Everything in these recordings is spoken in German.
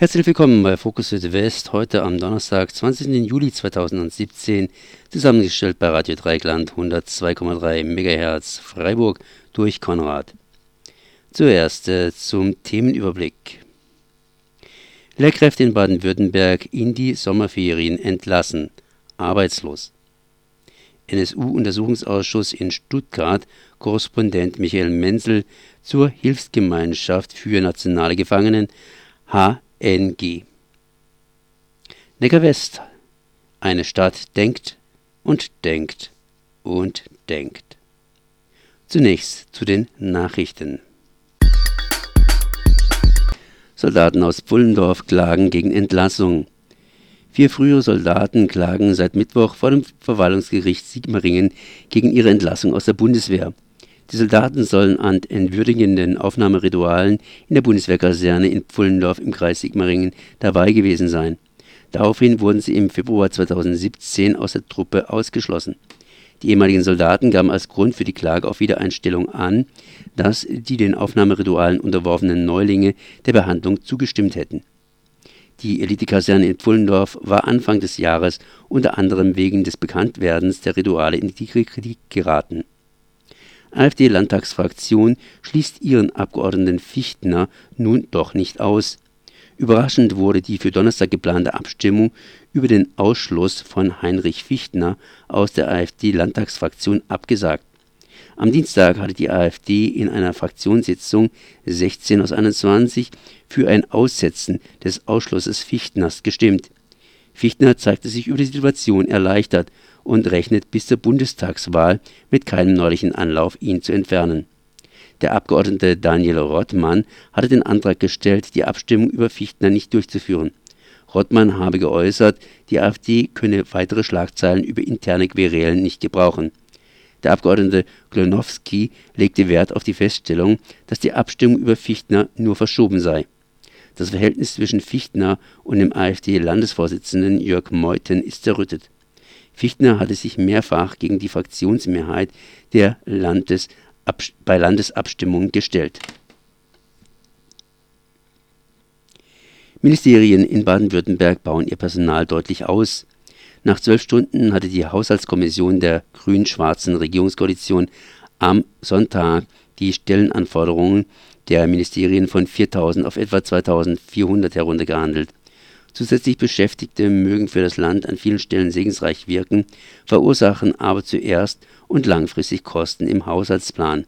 Herzlich willkommen bei Fokus Südwest, heute am Donnerstag, 20. Juli 2017, zusammengestellt bei Radio Dreigland 102,3 MHz Freiburg durch Konrad. Zuerst äh, zum Themenüberblick. Lehrkräfte in Baden-Württemberg in die Sommerferien entlassen. Arbeitslos. NSU-Untersuchungsausschuss in Stuttgart, Korrespondent Michael Menzel zur Hilfsgemeinschaft für nationale Gefangenen HNG. Neckar-West. Eine Stadt denkt und denkt und denkt. Zunächst zu den Nachrichten. Soldaten aus Pfullendorf klagen gegen Entlassung. Vier frühere Soldaten klagen seit Mittwoch vor dem Verwaltungsgericht Sigmaringen gegen ihre Entlassung aus der Bundeswehr. Die Soldaten sollen an entwürdigenden Aufnahmeritualen in der Bundeswehrkaserne in Pfullendorf im Kreis Sigmaringen dabei gewesen sein. Daraufhin wurden sie im Februar 2017 aus der Truppe ausgeschlossen. Die ehemaligen Soldaten gaben als Grund für die Klage auf Wiedereinstellung an, dass die den Aufnahmeritualen unterworfenen Neulinge der Behandlung zugestimmt hätten. Die Elitekaserne in Pfullendorf war Anfang des Jahres unter anderem wegen des Bekanntwerdens der Rituale in die Kritik geraten. AfD-Landtagsfraktion schließt ihren Abgeordneten Fichtner nun doch nicht aus. Überraschend wurde die für Donnerstag geplante Abstimmung über den Ausschluss von Heinrich Fichtner aus der AfD-Landtagsfraktion abgesagt. Am Dienstag hatte die AfD in einer Fraktionssitzung 16 aus 21 für ein Aussetzen des Ausschlusses Fichtners gestimmt. Fichtner zeigte sich über die Situation erleichtert und rechnet bis zur Bundestagswahl mit keinem neulichen Anlauf, ihn zu entfernen. Der Abgeordnete Daniel Rottmann hatte den Antrag gestellt, die Abstimmung über Fichtner nicht durchzuführen. Rottmann habe geäußert, die AfD könne weitere Schlagzeilen über interne Querelen nicht gebrauchen. Der Abgeordnete Klonowski legte Wert auf die Feststellung, dass die Abstimmung über Fichtner nur verschoben sei. Das Verhältnis zwischen Fichtner und dem AfD-Landesvorsitzenden Jörg Meuthen ist zerrüttet. Fichtner hatte sich mehrfach gegen die Fraktionsmehrheit der Landes bei Landesabstimmungen gestellt. Ministerien in Baden-Württemberg bauen ihr Personal deutlich aus. Nach zwölf Stunden hatte die Haushaltskommission der grün-schwarzen Regierungskoalition am Sonntag die Stellenanforderungen der Ministerien von 4.000 auf etwa 2.400 heruntergehandelt. Zusätzlich Beschäftigte mögen für das Land an vielen Stellen segensreich wirken, verursachen aber zuerst und langfristig Kosten im Haushaltsplan.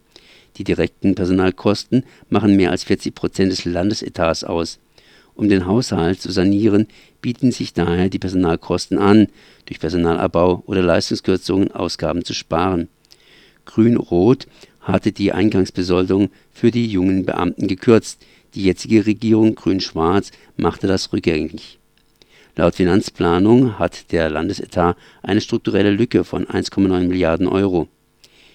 Die direkten Personalkosten machen mehr als 40 Prozent des Landesetats aus. Um den Haushalt zu sanieren, bieten sich daher die Personalkosten an, durch Personalabbau oder Leistungskürzungen Ausgaben zu sparen. Grün-Rot hatte die Eingangsbesoldung für die jungen Beamten gekürzt, die jetzige Regierung Grün-Schwarz machte das rückgängig. Laut Finanzplanung hat der Landesetat eine strukturelle Lücke von 1,9 Milliarden Euro.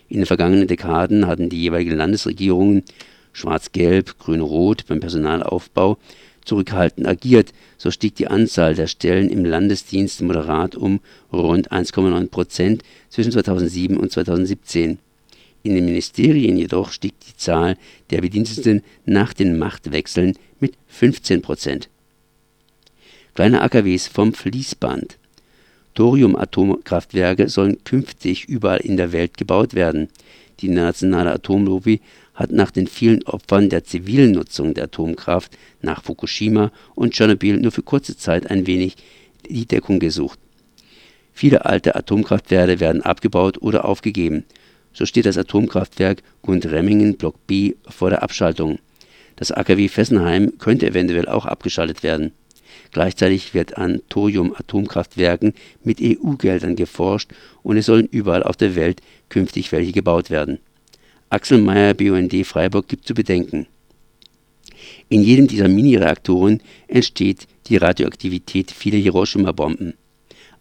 In den vergangenen Dekaden hatten die jeweiligen Landesregierungen Schwarz-Gelb, Grün-Rot beim Personalaufbau zurückhaltend agiert, so stieg die Anzahl der Stellen im Landesdienst moderat um rund 1,9 Prozent zwischen 2007 und 2017. In den Ministerien jedoch stieg die Zahl der Bediensteten nach den Machtwechseln mit 15 Prozent. Kleine AKWs vom Fließband. Thorium-Atomkraftwerke sollen künftig überall in der Welt gebaut werden. Die nationale Atomlobby hat nach den vielen Opfern der zivilen Nutzung der Atomkraft nach Fukushima und Tschernobyl nur für kurze Zeit ein wenig die Deckung gesucht. Viele alte Atomkraftwerke werden abgebaut oder aufgegeben. So steht das Atomkraftwerk Gundremmingen Block B vor der Abschaltung. Das AKW Fessenheim könnte eventuell auch abgeschaltet werden. Gleichzeitig wird an Thorium-Atomkraftwerken mit EU-Geldern geforscht und es sollen überall auf der Welt künftig welche gebaut werden. Axel Meyer, BUND Freiburg, gibt zu bedenken. In jedem dieser Mini-Reaktoren entsteht die Radioaktivität vieler Hiroshima-Bomben.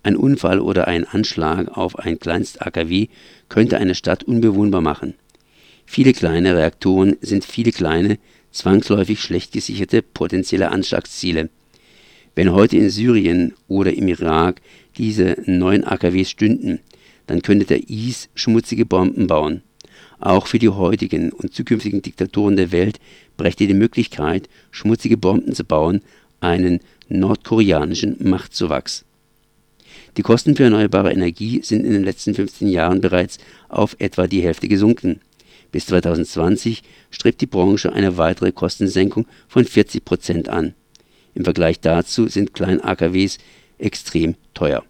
Ein Unfall oder ein Anschlag auf ein Kleinst-AKW könnte eine Stadt unbewohnbar machen. Viele kleine Reaktoren sind viele kleine, zwangsläufig schlecht gesicherte potenzielle Anschlagsziele. Wenn heute in Syrien oder im Irak diese neuen AKWs stünden, dann könnte der IS schmutzige Bomben bauen. Auch für die heutigen und zukünftigen Diktatoren der Welt brächte die Möglichkeit, schmutzige Bomben zu bauen, einen nordkoreanischen Machtzuwachs. Die Kosten für erneuerbare Energie sind in den letzten 15 Jahren bereits auf etwa die Hälfte gesunken. Bis 2020 strebt die Branche eine weitere Kostensenkung von 40 Prozent an. Im Vergleich dazu sind Klein-AKWs extrem teuer.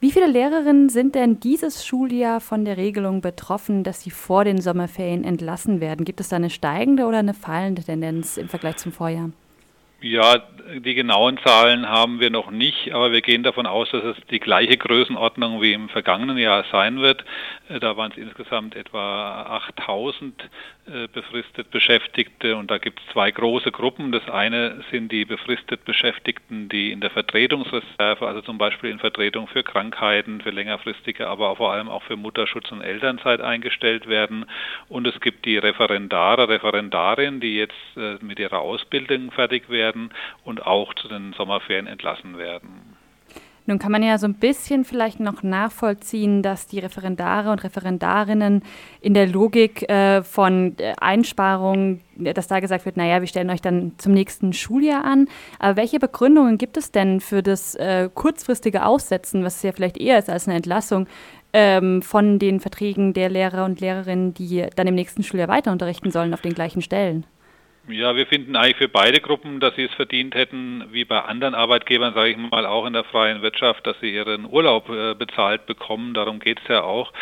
Wie viele Lehrerinnen sind denn dieses Schuljahr von der Regelung betroffen, dass sie vor den Sommerferien entlassen werden? Gibt es da eine steigende oder eine fallende Tendenz im Vergleich zum Vorjahr? Ja, die genauen Zahlen haben wir noch nicht, aber wir gehen davon aus, dass es die gleiche Größenordnung wie im vergangenen Jahr sein wird. Äh, da waren es insgesamt etwa 8000 äh, befristet Beschäftigte und da gibt es zwei große Gruppen. Das eine sind die befristet Beschäftigten, die in der Vertretungsreserve, also zum Beispiel in Vertretung für Krankheiten, für längerfristige, aber vor allem auch für Mutterschutz und Elternzeit eingestellt werden. Und es gibt die Referendare, Referendarinnen, die jetzt äh, mit ihrer Ausbildung fertig werden und auch zu den Sommerferien entlassen werden. Nun kann man ja so ein bisschen vielleicht noch nachvollziehen, dass die Referendare und Referendarinnen in der Logik äh, von äh, Einsparungen, dass da gesagt wird, naja, wir stellen euch dann zum nächsten Schuljahr an. Aber welche Begründungen gibt es denn für das äh, kurzfristige Aussetzen, was ja vielleicht eher ist als eine Entlassung, ähm, von den Verträgen der Lehrer und Lehrerinnen, die dann im nächsten Schuljahr weiter unterrichten sollen auf den gleichen Stellen? Ja, wir finden eigentlich für beide Gruppen, dass sie es verdient hätten, wie bei anderen Arbeitgebern, sage ich mal, auch in der freien Wirtschaft, dass sie ihren Urlaub äh, bezahlt bekommen. Darum geht es ja auch.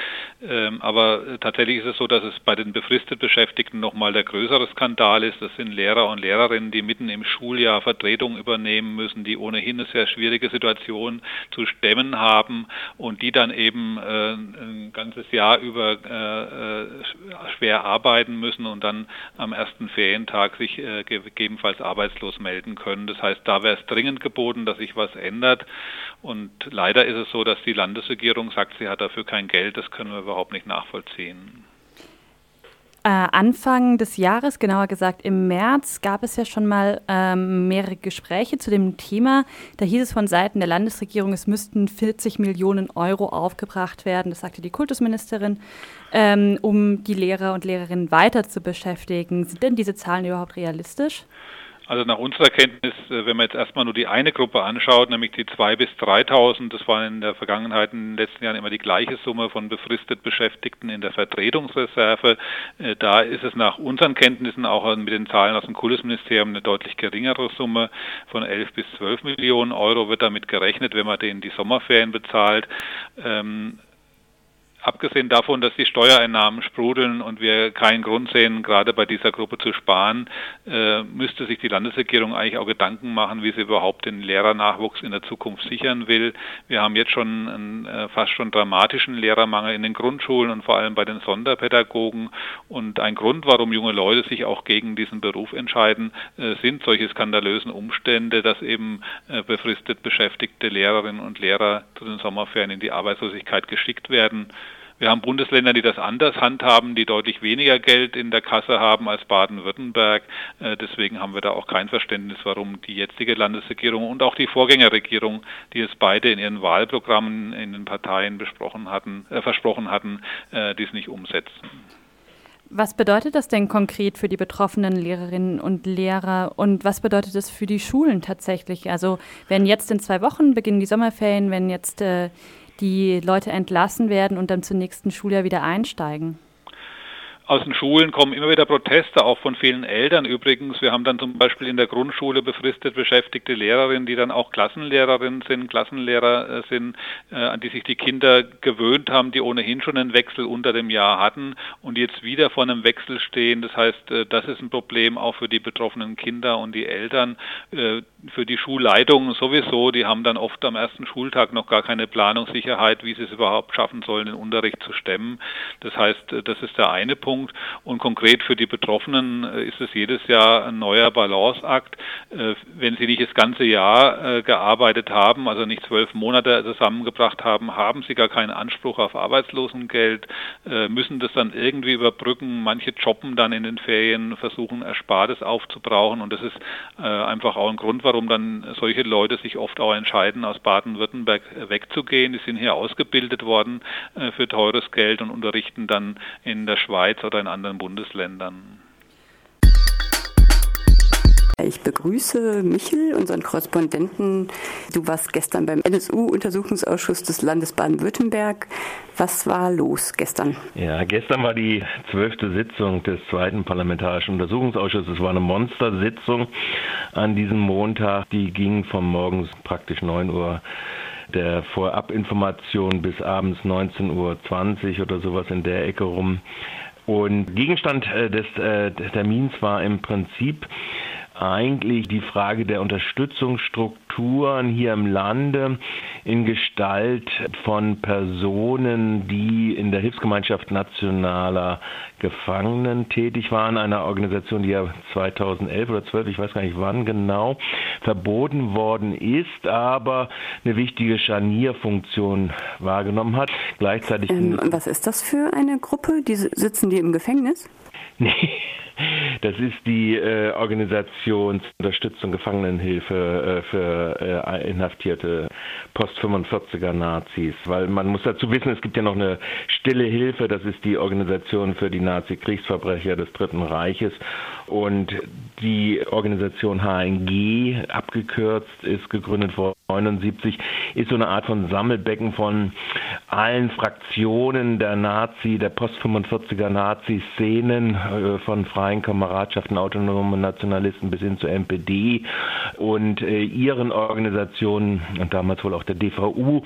Ähm, aber äh, tatsächlich ist es so, dass es bei den befristet Beschäftigten nochmal der größere Skandal ist. Das sind Lehrer und Lehrerinnen, die mitten im Schuljahr Vertretung übernehmen müssen, die ohnehin eine sehr schwierige Situation zu stemmen haben und die dann eben äh, ein ganzes Jahr über schwer arbeiten müssen und dann am ersten Ferientag sich äh, gegebenenfalls arbeitslos melden können. Das heißt, da wäre es dringend geboten, dass sich was ändert. Und leider ist es so, dass die Landesregierung sagt, sie hat dafür kein Geld. Das können wir überhaupt nicht nachvollziehen. Äh, Anfang des Jahres, genauer gesagt im März, gab es ja schon mal ähm, mehrere Gespräche zu dem Thema. Da hieß es von Seiten der Landesregierung, es müssten 40 Millionen Euro aufgebracht werden, das sagte die Kultusministerin, ähm, um die Lehrer und Lehrerinnen weiter zu beschäftigen. Sind denn diese Zahlen überhaupt realistisch? Also nach unserer Kenntnis, äh, wenn man jetzt erstmal nur die eine Gruppe anschaut, nämlich die 2.000 bis 3.000, das war in der Vergangenheit in den letzten Jahren immer die gleiche Summe von befristet Beschäftigten in der Vertretungsreserve. Äh, da ist es nach unseren Kenntnissen auch mit den Zahlen aus dem Kultusministerium eine deutlich geringere Summe von 11 bis 12 Millionen Euro wird damit gerechnet, wenn man denen die Sommerferien bezahlt. Abgesehen davon, dass die Steuereinnahmen sprudeln und wir keinen Grund sehen, gerade bei dieser Gruppe zu sparen, äh, müsste sich die Landesregierung eigentlich auch Gedanken machen, wie sie überhaupt den Lehrernachwuchs in der Zukunft sichern will. Wir haben jetzt schon einen äh, fast schon dramatischen Lehrermangel in den Grundschulen und vor allem bei den Sonderpädagogen. Und ein Grund, warum junge Leute sich auch gegen diesen Beruf entscheiden, äh, sind solche skandalösen Umstände, dass eben befristet beschäftigte Lehrerinnen und Lehrer zu den Sommerferien in die Arbeitslosigkeit geschickt werden. Wir haben Bundesländer, die das anders handhaben, die deutlich weniger Geld in der Kasse haben als Baden-Württemberg. Äh, deswegen haben wir da auch kein Verständnis, warum die jetzige Landesregierung und auch die Vorgängerregierung, die es beide in ihren Wahlprogrammen in den Parteien besprochen hatten, äh, versprochen hatten, äh, dies nicht umsetzen. Was bedeutet das denn konkret für die betroffenen Lehrerinnen und Lehrer und was bedeutet das für die Schulen tatsächlich? Also wenn jetzt in zwei Wochen beginnen die Sommerferien, wenn jetzt äh, die Leute entlassen werden und dann zum nächsten Schuljahr wieder einsteigen? Aus den Schulen kommen immer wieder Proteste, auch von vielen Eltern übrigens. Wir haben dann zum Beispiel in der Grundschule befristet beschäftigte Lehrerinnen, die dann auch Klassenlehrerinnen sind, Klassenlehrer äh, sind, äh, an die sich die Kinder gewöhnt haben, die ohnehin schon einen Wechsel unter dem Jahr hatten und jetzt wieder vor einem Wechsel stehen. Das heißt, äh, das ist ein Problem auch für die betroffenen Kinder und die Eltern, für die Schulleitungen sowieso. Die haben dann oft am ersten Schultag noch gar keine Planungssicherheit, wie sie es überhaupt schaffen sollen, den Unterricht zu stemmen. Das heißt, das ist der eine Punkt. Schwerpunkt und konkret für die Betroffenen äh, ist es jedes Jahr ein neuer Balanceakt. Äh, wenn sie nicht das ganze Jahr gearbeitet haben, also nicht zwölf Monate zusammengebracht haben, haben sie gar keinen Anspruch auf Arbeitslosengeld, müssen das dann irgendwie überbrücken. Manche jobben dann in den Ferien, versuchen Erspartes aufzubrauchen und das ist einfach auch ein Grund, warum dann solche Leute sich oft auch entscheiden, aus Baden-Württemberg wegzugehen. Die sind hier ausgebildet worden für teures Geld und unterrichten dann in der Schweiz oder in anderen Bundesländern. Ich begrüße Michel, unseren Korrespondenten. Du warst gestern beim NSU-Untersuchungsausschuss des Landes Baden-Württemberg. Was war los gestern? Ja, gestern war die zwölfte Sitzung des zweiten Parlamentarischen Untersuchungsausschusses. Es war eine Monstersitzung an diesem Montag. Die ging von morgens praktisch 9 Uhr der Vorabinformation bis abends 19.20 Uhr oder sowas in der Ecke rum. Und Gegenstand äh, äh, des Termins war im Prinzip eigentlich die Frage der Unterstützungsstrukturen hier im Lande in Gestalt von Personen, die in der Hilfsgemeinschaft nationaler Gefangenen tätig waren, einer Organisation, die ja 2011 oder 12, ich weiß gar nicht wann genau, verboten worden ist, aber eine wichtige Scharnierfunktion wahrgenommen hat. Gleichzeitig. Ähm, was ist das für eine Gruppe? Die sitzen die im Gefängnis? Nee. Das ist die äh, Organisation Unterstützung Gefangenenhilfe äh, für äh, inhaftierte Post-45er Nazis. Weil man muss dazu wissen, es gibt ja noch eine stille Hilfe, das ist die Organisation für die Nazi-Kriegsverbrecher des Dritten Reiches. Und die Organisation HNG, abgekürzt, ist gegründet worden 79, ist so eine Art von Sammelbecken von allen Fraktionen der Nazi, der Post-45er Nazi-Szenen, äh, von freien Kameradschaften, autonomen Nationalisten bis hin zur NPD und äh, ihren Organisationen und damals wohl auch der DVU.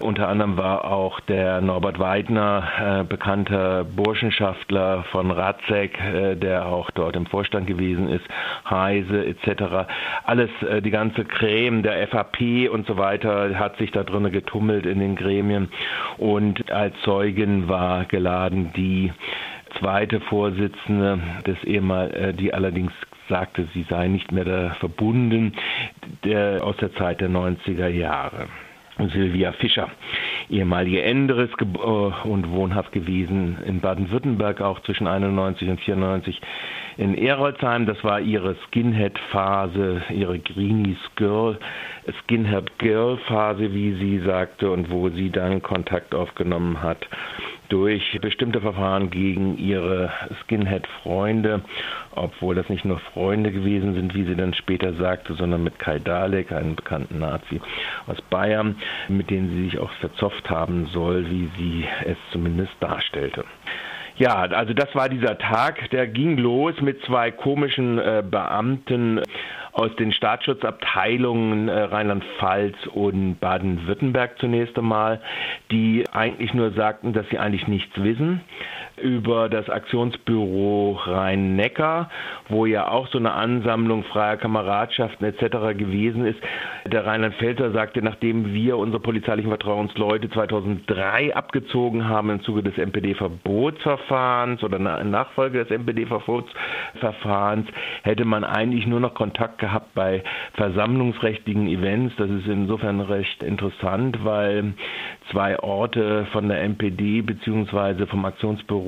Unter anderem war auch der Norbert Weidner, äh, bekannter Burschenschaftler von Ratzek, der auch dort im Vorstand gewesen ist, Heise etc. Alles, die ganze Creme der FAP und so weiter hat sich da drinnen getummelt in den Gremien und als Zeugin war geladen die zweite Vorsitzende des ehemal, äh, die allerdings sagte, sie sei nicht mehr da verbunden, der aus der Zeit der 90er Jahre. Silvia Fischer, ehemalige Enderes äh, und wohnhaft gewesen in Baden-Württemberg, auch zwischen 91 und 94 in Erolsheim. Das war ihre Skinhead-Phase, ihre Greenies Girl, Skinhead Girl-Phase, wie sie sagte, und wo sie dann Kontakt aufgenommen hat durch bestimmte Verfahren gegen ihre Skinhead-Freunde, obwohl das nicht nur Freunde gewesen sind, wie sie dann später sagte, sondern mit Kai Dalek, einem bekannten Nazi aus Bayern, mit denen sie sich auch verzopft haben soll, wie sie es zumindest darstellte. Ja, also das war dieser Tag, der ging los mit zwei komischen äh, Beamten aus den Staatsschutzabteilungen äh, Rheinland-Pfalz und Baden-Württemberg zunächst einmal, die eigentlich nur sagten, dass sie eigentlich nichts wissen über das Aktionsbüro Rhein-Neckar, wo ja auch so eine Ansammlung freier Kameradschaften etc. gewesen ist. Der Rheinland-Pfälzer sagte, nachdem wir unsere polizeilichen Vertrauensleute 2003 abgezogen haben im Zuge des NPD-Verbotsverfahrens oder Nachfolge des NPD-Verbotsverfahrens, hätte man eigentlich nur noch Kontakt gehabt bei versammlungsrechtlichen Events. Das ist insofern recht interessant, weil zwei Orte von der NPD bzw. vom Aktionsbüro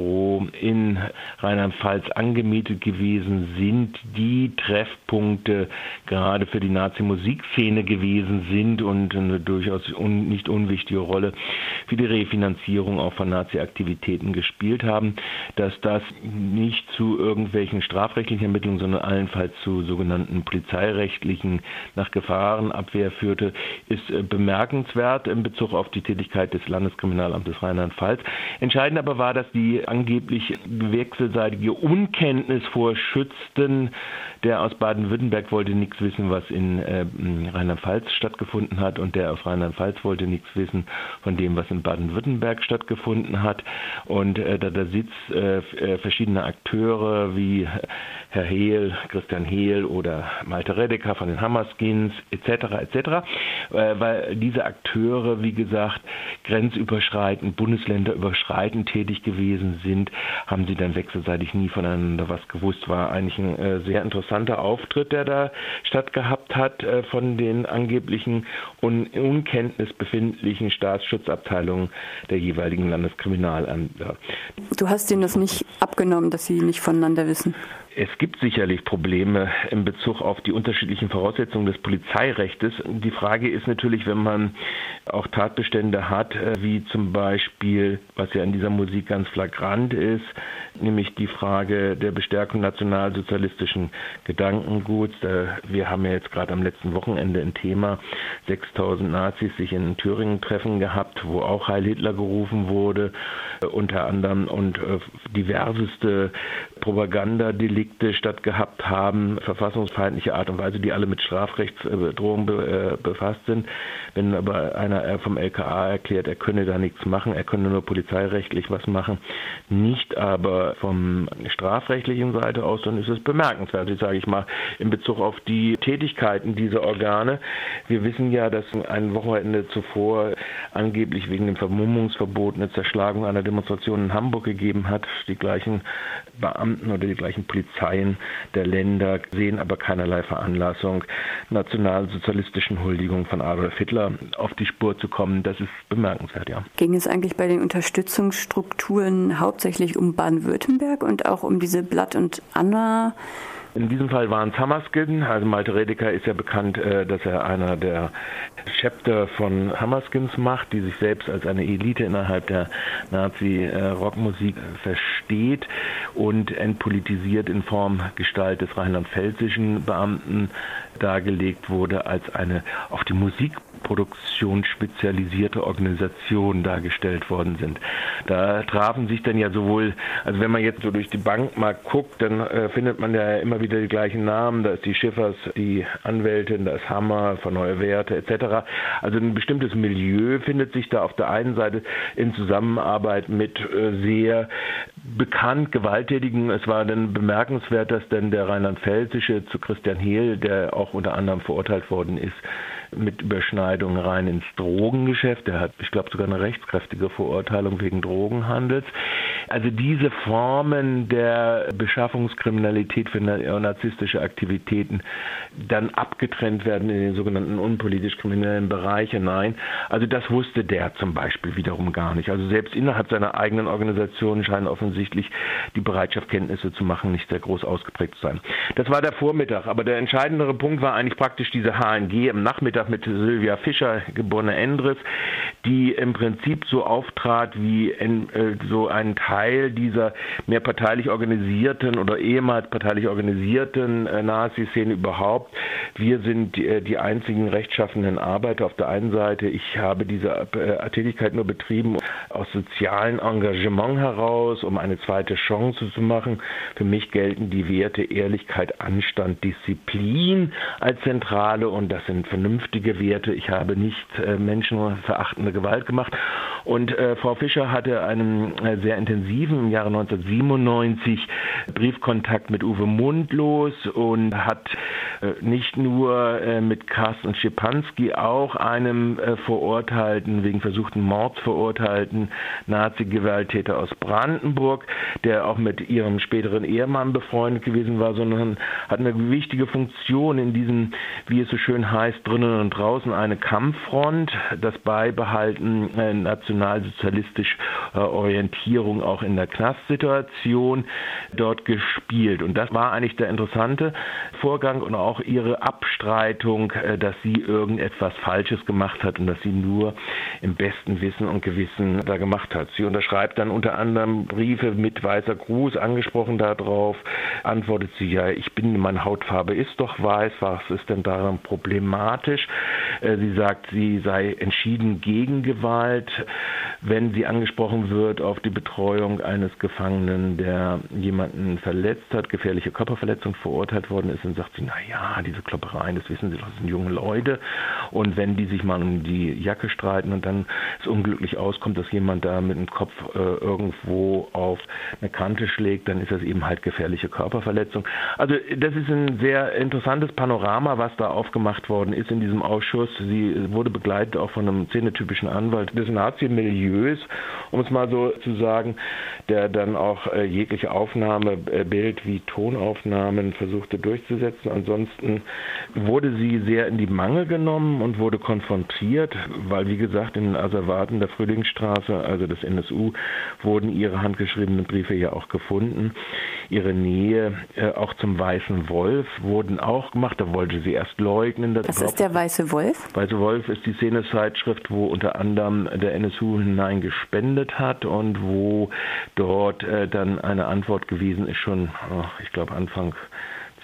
in Rheinland-Pfalz angemietet gewesen sind, die Treffpunkte gerade für die Nazi-Musikszene gewesen sind und eine durchaus un nicht unwichtige Rolle für die Refinanzierung auch von Nazi-Aktivitäten gespielt haben, dass das nicht zu irgendwelchen strafrechtlichen Ermittlungen, sondern allenfalls zu sogenannten polizeirechtlichen nach Gefahrenabwehr führte, ist äh, bemerkenswert in Bezug auf die Tätigkeit des Landeskriminalamtes Rheinland-Pfalz. Entscheidend aber war, dass die angeblich wechselseitige Unkenntnis vor Schützten der aus Baden-Württemberg wollte nichts wissen, was in äh, Rheinland-Pfalz stattgefunden hat und der aus Rheinland-Pfalz wollte nichts wissen von dem, was in Baden-Württemberg stattgefunden hat. Und äh, da, da sitzt äh, äh verschiedene Akteure wie Herr Hehl, Christian Hehl oder Malte Redeker von den Hammerskins etc. etc., äh, weil diese Akteure, wie gesagt, grenzüberschreitend, bundesländerüberschreitend tätig gewesen sind, haben sie dann wechselseitig nie voneinander was gewusst. War eigentlich ein äh, sehr interessanter Auftritt, der da stattgehabt hat äh, von den angeblichen un Unkenntnis befindlichen Staatsschutzabteilungen der jeweiligen Landeskriminalämter. Du hast ihnen das nicht abgenommen, dass sie nicht voneinander wissen? Es gibt sicherlich Probleme in Bezug auf die unterschiedlichen Voraussetzungen des Polizeirechts. Die Frage ist natürlich, wenn man auch Tatbestände hat, äh, wie zum Beispiel, was ja in dieser Musik ganz flagrant ist, nämlich die Frage der Bestärkung nationalsozialistischen Gedankenguts. Wir haben ja jetzt gerade am letzten Wochenende ein Thema, 6000 Nazis sich in Thüringen treffen gehabt, wo auch Heil Hitler gerufen wurde, äh, unter anderem und äh, diverseste Propagandadelikte stattgehabt haben, verfassungsfeindliche Art und Weise, die alle mit Strafrechtsbedrohung äh, befasst sind. Wenn aber einer äh, vom LKA erklärt, er könne da nichts machen, er könne nur polizeirechtlich was machen, nicht aber vom strafrechtlichen Seite aus, dann ist es bemerkenswert, sage ich mal, in Bezug auf die Tätigkeiten dieser Organe. Wir wissen ja, dass ein Wochenende zuvor angeblich wegen dem Vermummungsverbot eine Zerschlagung einer Demonstration in Hamburg gegeben hat. Die gleichen Beamten oder die gleichen Polizeien der Länder sehen aber keinerlei Veranlassung, nationalsozialistischen Huldigungen von Adolf Hitler auf die Spur zu kommen. Das ist bemerkenswert, ja. Ging es eigentlich bei den Unterstützungsstrukturen hauptsächlich um Baden-Württemberg und auch um diese Blatt und Anna? In diesem Fall waren es Hammerskin. Also Malte Redeker ist ja bekannt, äh, dass er einer der Chapter von Hammerskins macht, die sich selbst als eine Elite innerhalb der Nazi-Rockmusik versteht und entpolitisiert in Form Gestalt des rheinland-pfälzischen Beamten dargelegt wurde als eine auf die Musikproduktion spezialisierte Organisation dargestellt worden sind. Da trafen sich dann ja sowohl, also wenn man jetzt so durch die Bank mal guckt, dann äh, findet man ja immer wieder die gleichen Namen. Da ist die Schiffers, die Anwältin, da ist Hammer von Neue Werte etc. Also ein bestimmtes Milieu findet sich da auf der einen Seite in Zusammenarbeit mit äh, sehr bekannt gewalttätigen. Es war dann bemerkenswert, dass dann der rheinland-pfälzische zu Christian Hehl, der auch unter anderem verurteilt worden ist, mit Überschneidung rein ins Drogengeschäft. Er hat, ich glaube, sogar eine rechtskräftige Verurteilung wegen Drogenhandels. Also diese Formen der Beschaffungskriminalität für neonazistische Aktivitäten dann abgetrennt werden in den sogenannten unpolitisch kriminellen Bereich hinein. Also das wusste der zum Beispiel wiederum gar nicht. Also selbst innerhalb seiner eigenen Organisation scheinen offensichtlich die Bereitschaft, Kenntnisse zu machen, nicht sehr groß ausgeprägt zu sein. Das war der Vormittag, aber der entscheidendere Punkt war eigentlich praktisch diese HNG im Nachmittag mit Sylvia Fischer, geborene Endres, die im Prinzip so auftrat wie in, äh, so ein Teil dieser mehr parteilich organisierten oder ehemals parteilich organisierten äh, Nazi-Szene überhaupt. Wir sind äh, die, einzigen rechtschaffenden Arbeiter auf der einen Seite. Ich habe diese äh, Tätigkeit nur betrieben aus sozialem Engagement heraus, um eine zweite Chance zu machen. Für mich gelten die Werte Ehrlichkeit, Anstand, Disziplin als zentrale und das sind vernünftige Werte. Ich habe nicht äh, menschenverachtende Gewalt gemacht. Und äh, Frau Fischer hatte einen äh, sehr intensiven im Jahre 1997 Briefkontakt mit Uwe Mundlos und hat äh, nicht nur äh, mit Carsten Schipanski, auch einem äh, verurteilten, wegen versuchten Mords verurteilten Nazi-Gewalttäter aus Brandenburg, der auch mit ihrem späteren Ehemann befreundet gewesen war, sondern hat eine wichtige Funktion in diesem, wie es so schön heißt, drinnen und draußen eine Kampffront, das Beibehalten äh, nationalsozialistisch äh, Orientierung auch in der Knastsituation dort gespielt. Und das war eigentlich der interessante Vorgang und auch ihre Abstreitung, äh, dass sie irgendetwas Falsches gemacht hat und dass sie nur im besten Wissen und Gewissen da gemacht hat. Sie unterschreibt dann unter anderem Briefe mit weißer Gruß, angesprochen darauf, antwortet sie ja, ich bin, meine Hautfarbe ist doch weiß, was ist denn daran problematisch? Äh, sie sagt, sie sei entschieden gegen Gewalt wenn sie angesprochen wird auf die Betreuung eines Gefangenen, der jemanden verletzt hat, gefährliche Körperverletzung verurteilt worden ist, dann sagt sie, na ja, diese Kloppereien, das wissen Sie doch, das sind junge Leute. Und wenn die sich mal um die Jacke streiten und dann es unglücklich auskommt, dass jemand da mit dem Kopf äh, irgendwo auf eine Kante schlägt, dann ist das eben halt gefährliche Körperverletzung. Also das ist ein sehr interessantes Panorama, was da aufgemacht worden ist in diesem Ausschuss. Sie wurde begleitet auch von einem szenetypischen Anwalt des Nazi-Milieus, um es mal so zu sagen, der dann auch äh, jegliche Aufnahme, äh, Bild wie Tonaufnahmen versuchte durchzusetzen. Ansonsten wurde sie sehr in die Mangel genommen und wurde konfrontiert, weil wie gesagt in den Asservaten der Frühlingsstraße, also des NSU, wurden ihre handgeschriebenen Briefe ja auch gefunden. Ihre Nähe äh, auch zum Weißen Wolf wurden auch gemacht. Da wollte sie erst leugnen. Was ist der Weiße Wolf? Weiße Wolf ist die Szenezeitschrift, wo unter anderem der NSU hinein gespendet hat und wo dort äh, dann eine Antwort gewesen ist, schon, oh, ich glaube, Anfang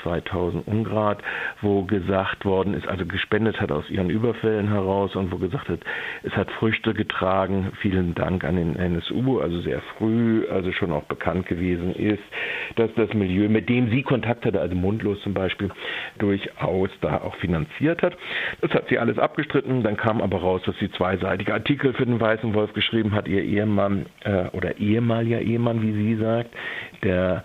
2000 Ungrad, wo gesagt worden ist, also gespendet hat aus ihren Überfällen heraus und wo gesagt hat, es hat Früchte getragen. Vielen Dank an den NSU, also sehr früh, also schon auch bekannt gewesen ist, dass das Milieu, mit dem sie Kontakt hatte, also Mundlos zum Beispiel, durchaus da auch finanziert hat. Das hat sie alles abgestritten. Dann kam aber raus, dass sie zweiseitige Artikel für den Weißen Wolf geschrieben hat. Ihr Ehemann äh, oder ehemaliger Ehemann, wie sie sagt, der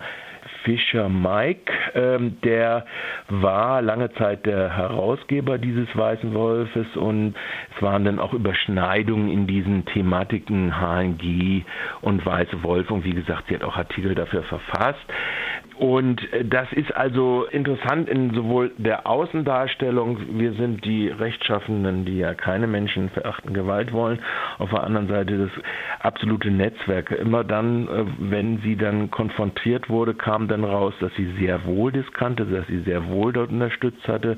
Fischer Mike, ähm, der war lange Zeit der Herausgeber dieses Weißen Wolfes und es waren dann auch Überschneidungen in diesen Thematiken HNG und Weiße Wolf und wie gesagt, sie hat auch Artikel dafür verfasst. Und äh, das ist also interessant in sowohl der Außendarstellung, wir sind die Rechtschaffenden, die ja keine Menschen verachten Gewalt wollen, auf der anderen Seite das absolute Netzwerk. Immer dann, äh, wenn sie dann konfrontiert wurde, kam dann raus, dass sie sehr wohl das kannte, dass sie sehr wohl dort unterstützt hatte,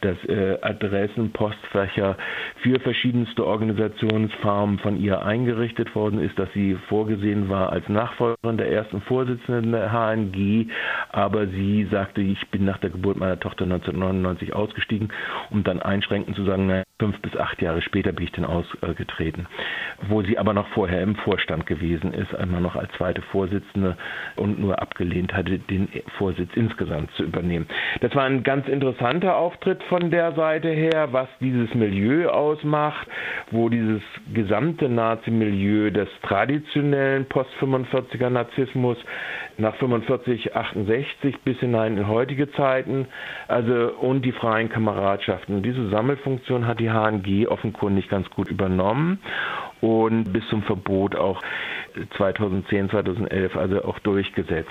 dass äh, Adressen, Postfächer für verschiedenste Organisationsfarmen von ihr eingerichtet worden ist, dass sie vorgesehen war als Nachfolgerin der ersten Vorsitzenden der HNG, aber sie sagte, ich bin nach der Geburt meiner Tochter 1999 ausgestiegen, um dann einschränkend zu sagen, na, fünf bis acht Jahre später bin ich dann ausgetreten. Wo sie aber noch vorher im Vorstand gewesen ist, einmal noch als zweite Vorsitzende und nur abgelehnt hatte, den Vorsitz insgesamt zu übernehmen. Das war ein ganz interessanter Auftritt von der Seite her, was dieses Milieu ausmacht, wo dieses gesamte Nazi-Milieu des traditionellen Post-45er Nazismus nach 45, 68 bis hinein in heutige Zeiten, also und die freien Kameradschaften. Diese Sammelfunktion hat die HNG offenkundig ganz gut übernommen und bis zum Verbot auch 2010, 2011 also auch durchgesetzt.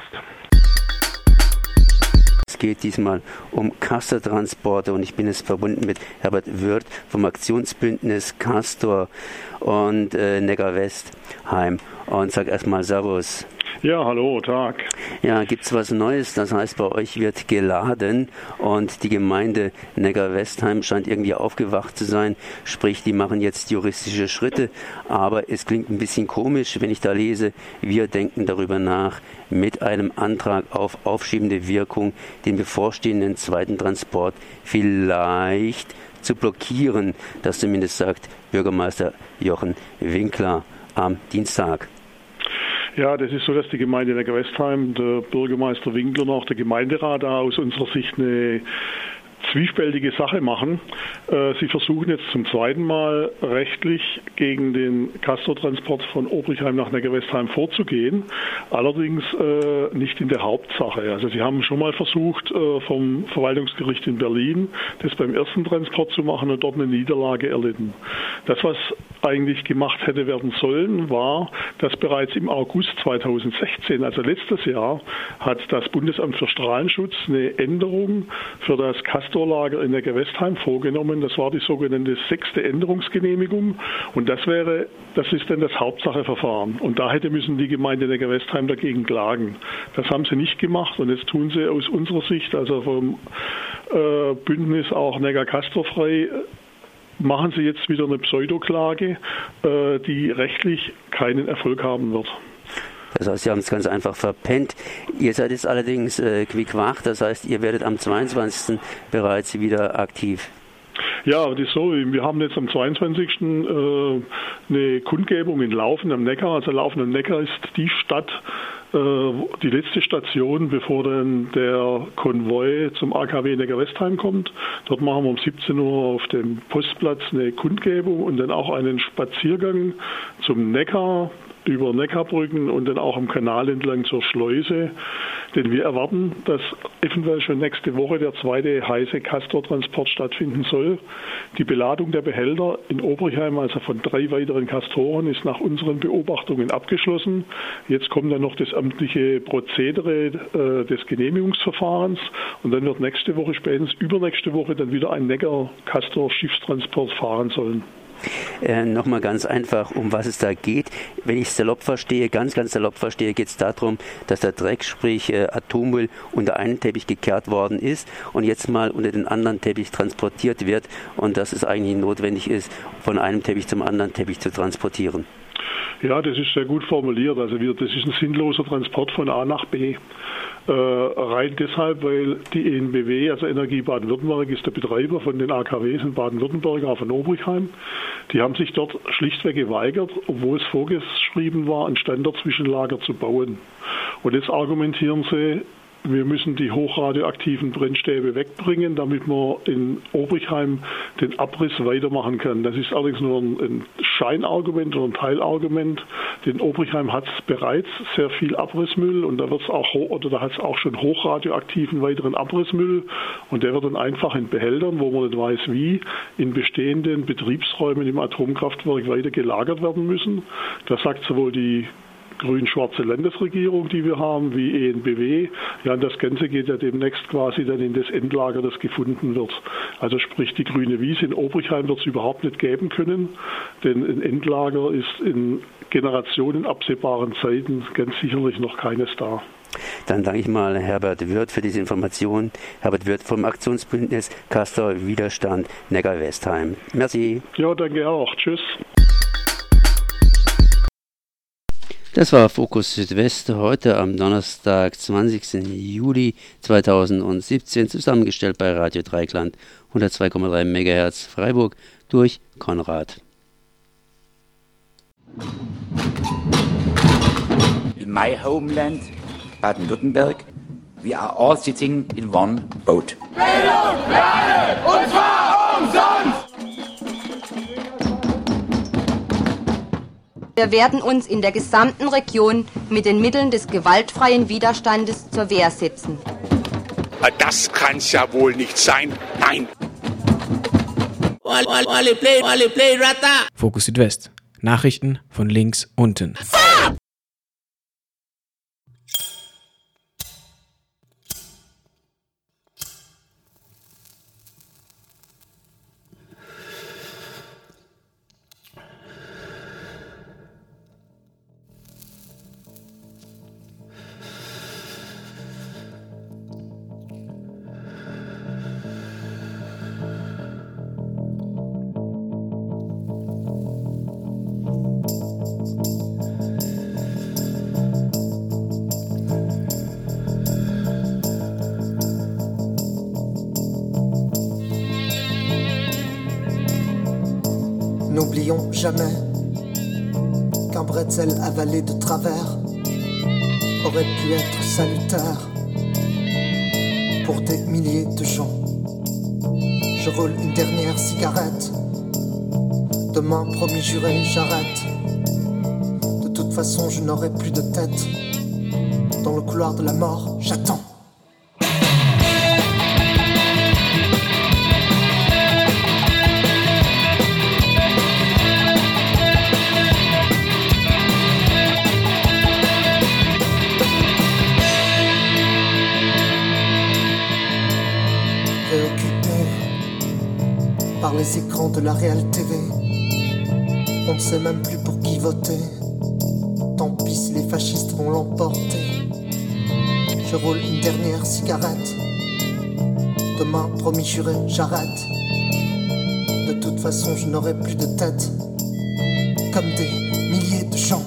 Es geht diesmal um Castor-Transporte und ich bin jetzt verbunden mit Herbert Wirth vom Aktionsbündnis Castor und äh, Neckar-Westheim und sag erstmal Servus. Ja, hallo, Tag. Ja, gibt es was Neues? Das heißt, bei euch wird geladen und die Gemeinde Neckar-Westheim scheint irgendwie aufgewacht zu sein. Sprich, die machen jetzt juristische Schritte. Aber es klingt ein bisschen komisch, wenn ich da lese, wir denken darüber nach, mit einem Antrag auf aufschiebende Wirkung den bevorstehenden zweiten Transport vielleicht zu blockieren. Das zumindest sagt Bürgermeister Jochen Winkler am Dienstag. Ja, das ist so, dass die Gemeinde Neckar-Westheim, der Bürgermeister Winkler und auch der Gemeinderat aus unserer Sicht eine zwiespältige Sache machen. Äh, sie versuchen jetzt zum zweiten Mal rechtlich gegen den Castortransport von Obrichheim nach Neckarwestheim vorzugehen, allerdings äh, nicht in der Hauptsache. Also sie haben schon mal versucht, äh, vom Verwaltungsgericht in Berlin das beim ersten Transport zu machen und dort eine Niederlage erlitten. Das, was eigentlich gemacht hätte werden sollen, war, dass bereits im August 2016, also letztes Jahr, hat das Bundesamt für Strahlenschutz eine Änderung für das Castor Castorlager in Neckarwestheim vorgenommen. Das war die sogenannte sechste Änderungsgenehmigung. Und das wäre, das ist dann das Hauptsacheverfahren. Und da hätte müssen die Gemeinde Neckarwestheim dagegen klagen. Das haben sie nicht gemacht und jetzt tun sie aus unserer Sicht, also vom äh, Bündnis auch Neckar-Castor-frei, machen sie jetzt wieder eine Pseudoklage, äh, die rechtlich keinen Erfolg haben wird. Das heißt, Sie haben es ganz einfach verpennt. Ihr seid jetzt allerdings äh, quick wach, das heißt, ihr werdet am 22. bereits wieder aktiv. Ja, das ist so. Wir haben jetzt am 22. Äh, eine Kundgebung in Laufen am Neckar. Also Laufen am Neckar ist die Stadt, äh, die letzte Station, bevor dann der Konvoi zum AKW Neckar-Westheim kommt. Dort machen wir um 17 Uhr auf dem Postplatz eine Kundgebung und dann auch einen Spaziergang zum Neckar, über Neckarbrücken und dann auch am Kanal entlang zur Schleuse. Denn wir erwarten, dass eventuell schon nächste Woche der zweite heiße Castortransport stattfinden soll. Die Beladung der Behälter in Oberheim, also von drei weiteren Castoren, ist nach unseren Beobachtungen abgeschlossen. Jetzt kommt dann noch das amtliche Prozedere äh, des Genehmigungsverfahrens und dann wird nächste Woche, spätestens übernächste Woche, dann wieder ein Neckar-Castor-Schiffstransport fahren sollen. Äh, Nochmal ganz einfach, um was es da geht. Wenn ich es salopp verstehe, ganz, ganz salopp verstehe, geht es darum, dass der Dreck, sprich äh, Atommüll, unter einen Teppich gekehrt worden ist und jetzt mal unter den anderen Teppich transportiert wird und dass es eigentlich notwendig ist, von einem Teppich zum anderen Teppich zu transportieren. Ja, das ist sehr gut formuliert. Also wir, das ist ein sinnloser Transport von A nach B. Äh, rein deshalb, weil die ENBW, also Energie Baden-Württemberg, ist der Betreiber von den AKWs in Baden-Württemberg, auch von Obrichheim. Die haben sich dort schlichtweg geweigert, obwohl es vorgeschrieben war, ein Standardzwischenlager zu bauen. Und jetzt argumentieren sie, wir müssen die hochradioaktiven Brennstäbe wegbringen, damit man in Obrichheim den Abriss weitermachen kann. Das ist allerdings nur ein Scheinargument oder ein Teilargument. Denn Obrichheim hat bereits sehr viel Abrissmüll und da wird es auch oder da hat es auch schon hochradioaktiven weiteren Abrissmüll und der wird dann einfach in Behältern, wo man nicht weiß wie, in bestehenden Betriebsräumen im Atomkraftwerk weiter gelagert werden müssen. Das sagt sowohl die grün-schwarze Landesregierung, die wir haben, wie ENBW. Ja, und das Ganze geht ja demnächst quasi dann in das Endlager, das gefunden wird. Also sprich, die grüne Wiese in Obrichheim wird es überhaupt nicht geben können, denn ein Endlager ist in Generationen absehbaren Zeiten ganz sicherlich noch keines da. Dann danke ich mal Herbert Wirth für diese Information. Herbert Wirth vom Aktionsbündnis Castor Widerstand Neckar-Westheim. Merci. Ja, danke auch. Tschüss. Das war Fokus Südwest heute am Donnerstag, 20. Juli 2017, zusammengestellt bei Radio Dreikland 102,3 MHz Freiburg durch Konrad. In my homeland, Baden-Württemberg, we are all sitting in one boat. Bildung alle, und zwar umsonst! Wir werden uns in der gesamten Region mit den Mitteln des gewaltfreien Widerstandes zur Wehr setzen. Das kann's ja wohl nicht sein. Nein. Fokus Südwest. Nachrichten von links unten. N'oublions jamais qu'un bretzel avalé de travers aurait pu être salutaire pour des milliers de gens. Je roule une dernière cigarette. Demain, promis juré, j'arrête. De toute façon, je n'aurai plus de tête. Dans le couloir de la mort, j'attends. De la Real TV, on ne sait même plus pour qui voter. Tant pis les fascistes vont l'emporter. Je roule une dernière cigarette. Demain, promis juré, j'arrête. De toute façon, je n'aurai plus de tête. Comme des milliers de gens.